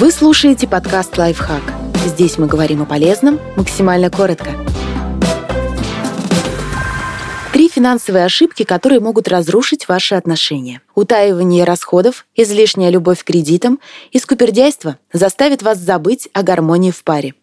Вы слушаете подкаст «Лайфхак». Здесь мы говорим о полезном максимально коротко. Три финансовые ошибки, которые могут разрушить ваши отношения. Утаивание расходов, излишняя любовь к кредитам и скупердяйство заставит вас забыть о гармонии в паре.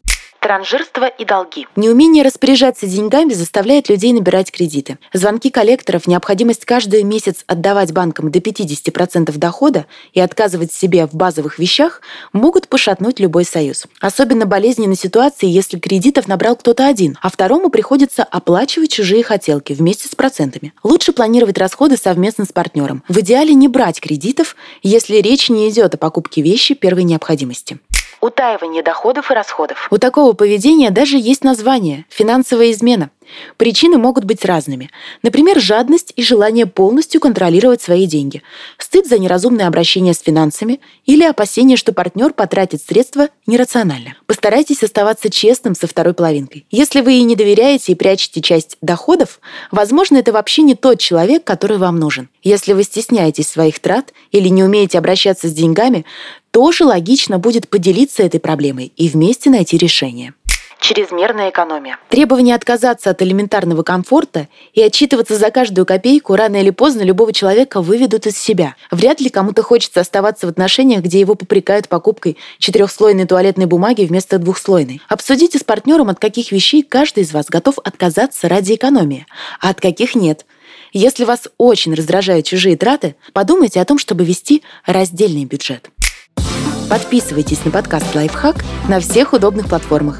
Транжирство и долги. Неумение распоряжаться деньгами заставляет людей набирать кредиты. Звонки коллекторов, необходимость каждый месяц отдавать банкам до 50% дохода и отказывать себе в базовых вещах могут пошатнуть любой союз. Особенно болезненны ситуации, если кредитов набрал кто-то один, а второму приходится оплачивать чужие хотелки вместе с процентами. Лучше планировать расходы совместно с партнером. В идеале не брать кредитов, если речь не идет о покупке вещи первой необходимости утаивание доходов и расходов. У такого поведения даже есть название – финансовая измена. Причины могут быть разными. Например, жадность и желание полностью контролировать свои деньги, стыд за неразумное обращение с финансами или опасение, что партнер потратит средства нерационально. Постарайтесь оставаться честным со второй половинкой. Если вы ей не доверяете и прячете часть доходов, возможно, это вообще не тот человек, который вам нужен. Если вы стесняетесь своих трат или не умеете обращаться с деньгами, тоже логично будет поделиться этой проблемой и вместе найти решение. Чрезмерная экономия. Требование отказаться от элементарного комфорта и отчитываться за каждую копейку рано или поздно любого человека выведут из себя. Вряд ли кому-то хочется оставаться в отношениях, где его попрекают покупкой четырехслойной туалетной бумаги вместо двухслойной. Обсудите с партнером, от каких вещей каждый из вас готов отказаться ради экономии, а от каких нет. Если вас очень раздражают чужие траты, подумайте о том, чтобы вести раздельный бюджет. Подписывайтесь на подкаст «Лайфхак» на всех удобных платформах.